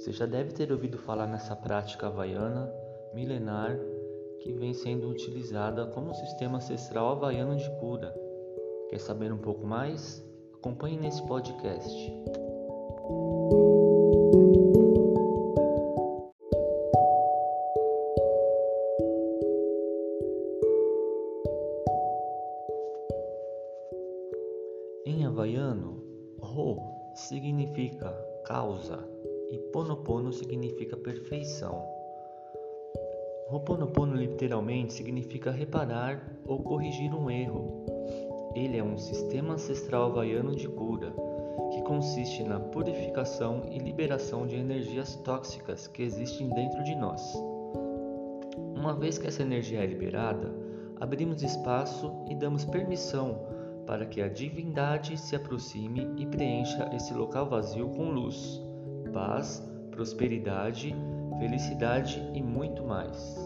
Você já deve ter ouvido falar nessa prática havaiana milenar que vem sendo utilizada como sistema ancestral havaiano de cura. Quer saber um pouco mais? Acompanhe nesse podcast. Em havaiano, Ho significa causa e Ponopono significa perfeição. Ho'oponopono literalmente significa reparar ou corrigir um erro. Ele é um sistema ancestral havaiano de cura, que consiste na purificação e liberação de energias tóxicas que existem dentro de nós. Uma vez que essa energia é liberada, abrimos espaço e damos permissão para que a divindade se aproxime e preencha esse local vazio com luz, paz, prosperidade, felicidade e muito mais.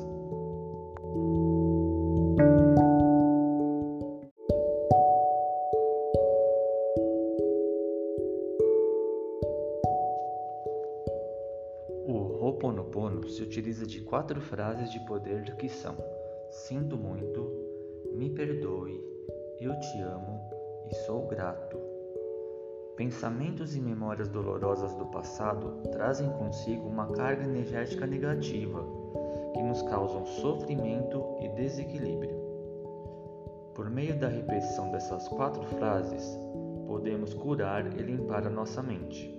O Ho'oponopono se utiliza de quatro frases de poder que são: Sinto muito, me perdoe, eu te amo e sou grato. Pensamentos e memórias dolorosas do passado trazem consigo uma carga energética negativa que nos causam sofrimento e desequilíbrio. Por meio da repetição dessas quatro frases, podemos curar e limpar a nossa mente.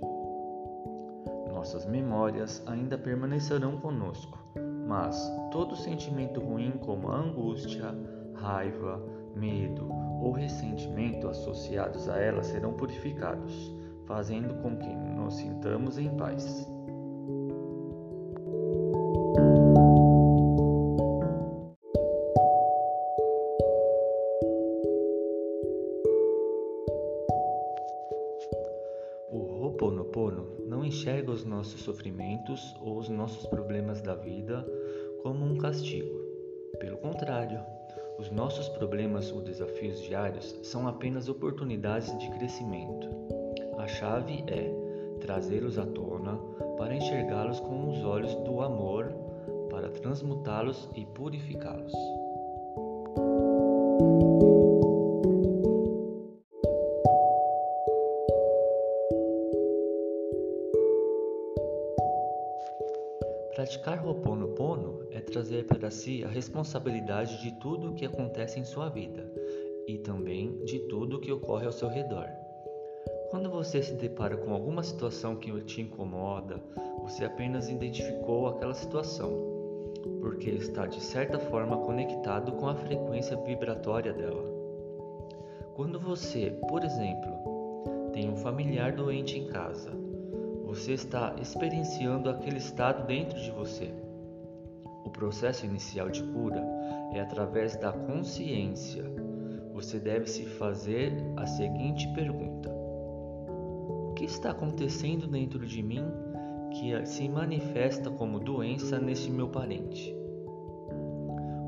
Nossas memórias ainda permanecerão conosco, mas todo sentimento ruim, como a angústia, raiva, medo ou ressentimento associados a ela serão purificados, fazendo com que nos sintamos em paz. O Ho'oponopono não enxerga os nossos sofrimentos ou os nossos problemas da vida como um castigo. Pelo contrário, os nossos problemas ou desafios diários são apenas oportunidades de crescimento. A chave é trazê-los à tona para enxergá-los com os olhos do amor, para transmutá-los e purificá-los. Praticar Ho'oponopono é trazer para si a responsabilidade de tudo o que acontece em sua vida e também de tudo o que ocorre ao seu redor. Quando você se depara com alguma situação que te incomoda, você apenas identificou aquela situação, porque está de certa forma conectado com a frequência vibratória dela. Quando você, por exemplo, tem um familiar doente em casa, você está experienciando aquele estado dentro de você. O processo inicial de cura é através da consciência. Você deve se fazer a seguinte pergunta: O que está acontecendo dentro de mim que se manifesta como doença neste meu parente?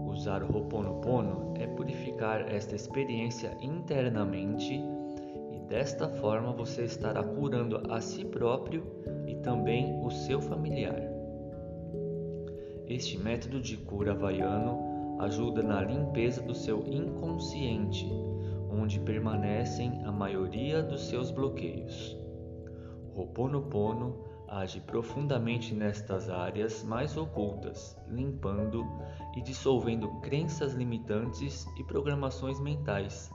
Usar o Ho'oponopono é purificar esta experiência internamente Desta forma, você estará curando a si próprio e também o seu familiar. Este método de cura havaiano ajuda na limpeza do seu inconsciente, onde permanecem a maioria dos seus bloqueios. O Ho'oponopono age profundamente nestas áreas mais ocultas, limpando e dissolvendo crenças limitantes e programações mentais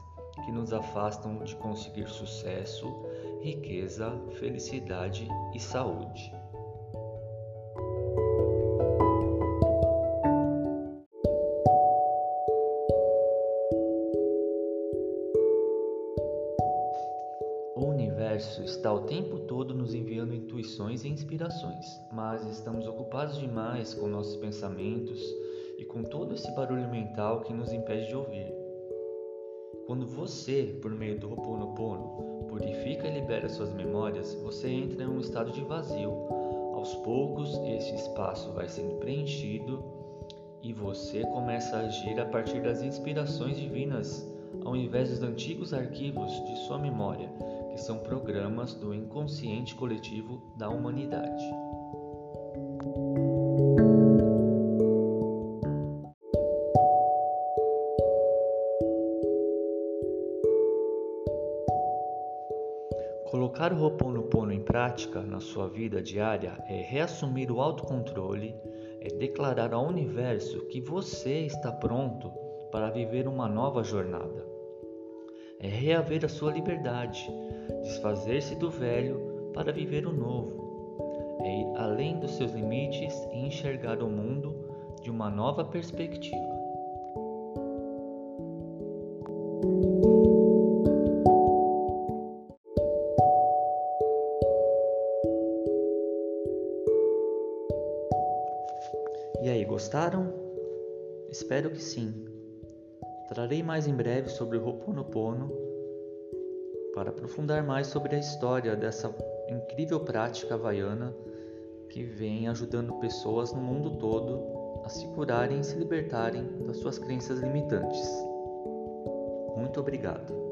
que nos afastam de conseguir sucesso, riqueza, felicidade e saúde. O universo está o tempo todo nos enviando intuições e inspirações, mas estamos ocupados demais com nossos pensamentos e com todo esse barulho mental que nos impede de ouvir. Quando você, por meio do Ho'oponopono, purifica e libera suas memórias, você entra em um estado de vazio. Aos poucos, esse espaço vai sendo preenchido e você começa a agir a partir das inspirações divinas, ao invés dos antigos arquivos de sua memória, que que são programas do inconsciente coletivo da humanidade. Colocar o Ho'oponopono em prática na sua vida diária é reassumir o autocontrole, é declarar ao universo que você está pronto para viver uma nova jornada. É reaver a sua liberdade, desfazer-se do velho para viver o novo. É ir além dos seus limites e enxergar o mundo de uma nova perspectiva. Gostaram? Espero que sim. Trarei mais em breve sobre o Ho'oponopono para aprofundar mais sobre a história dessa incrível prática havaiana que vem ajudando pessoas no mundo todo a se curarem e se libertarem das suas crenças limitantes. Muito obrigado.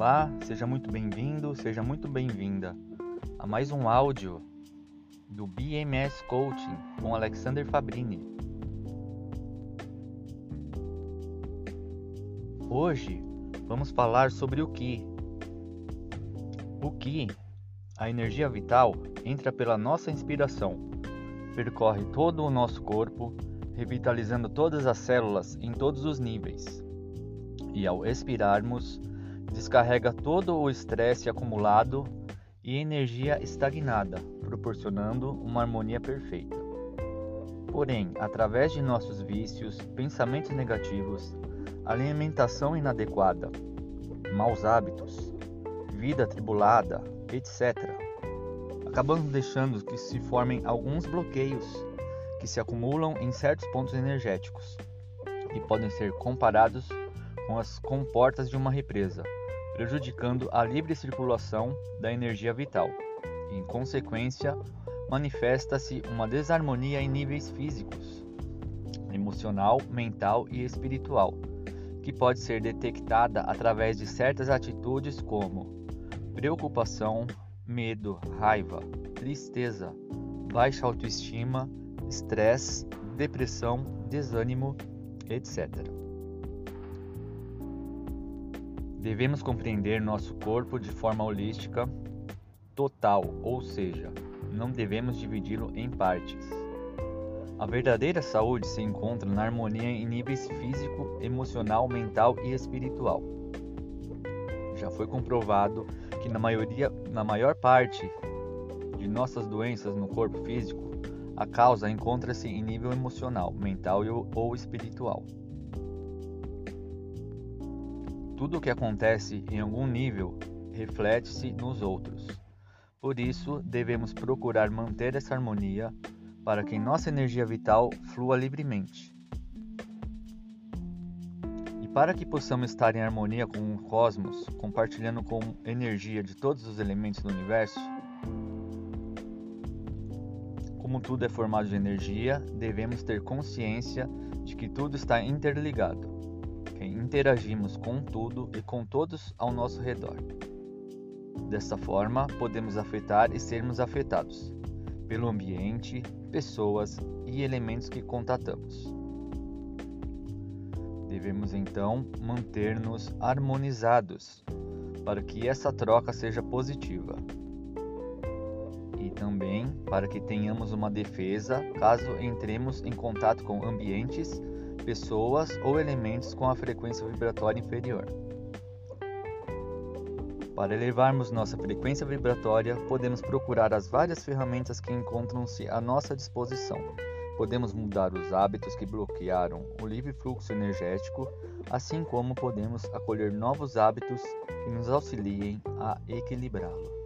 Olá, seja muito bem-vindo, seja muito bem-vinda a mais um áudio do BMS Coaching com Alexander Fabrini. Hoje vamos falar sobre o Ki. O Ki, a energia vital, entra pela nossa inspiração, percorre todo o nosso corpo, revitalizando todas as células em todos os níveis. E ao expirarmos, descarrega todo o estresse acumulado e energia estagnada, proporcionando uma harmonia perfeita. Porém, através de nossos vícios, pensamentos negativos, alimentação inadequada, maus hábitos, vida atribulada, etc., acabamos deixando que se formem alguns bloqueios que se acumulam em certos pontos energéticos e podem ser comparados com as comportas de uma represa prejudicando a livre circulação da energia vital. Em consequência, manifesta-se uma desarmonia em níveis físicos, emocional, mental e espiritual, que pode ser detectada através de certas atitudes como preocupação, medo, raiva, tristeza, baixa autoestima, estresse, depressão, desânimo, etc. Devemos compreender nosso corpo de forma holística, total, ou seja, não devemos dividi-lo em partes. A verdadeira saúde se encontra na harmonia em níveis físico, emocional, mental e espiritual. Já foi comprovado que na maioria, na maior parte de nossas doenças no corpo físico, a causa encontra-se em nível emocional, mental ou espiritual. Tudo o que acontece em algum nível reflete-se nos outros. Por isso, devemos procurar manter essa harmonia para que nossa energia vital flua livremente. E para que possamos estar em harmonia com o cosmos, compartilhando com energia de todos os elementos do universo, como tudo é formado de energia, devemos ter consciência de que tudo está interligado interagimos com tudo e com todos ao nosso redor. Dessa forma, podemos afetar e sermos afetados pelo ambiente, pessoas e elementos que contatamos. Devemos então manter-nos harmonizados para que essa troca seja positiva e também para que tenhamos uma defesa caso entremos em contato com ambientes pessoas ou elementos com a frequência vibratória inferior. Para elevarmos nossa frequência vibratória, podemos procurar as várias ferramentas que encontram-se à nossa disposição. Podemos mudar os hábitos que bloquearam o livre fluxo energético, assim como podemos acolher novos hábitos que nos auxiliem a equilibrá-lo.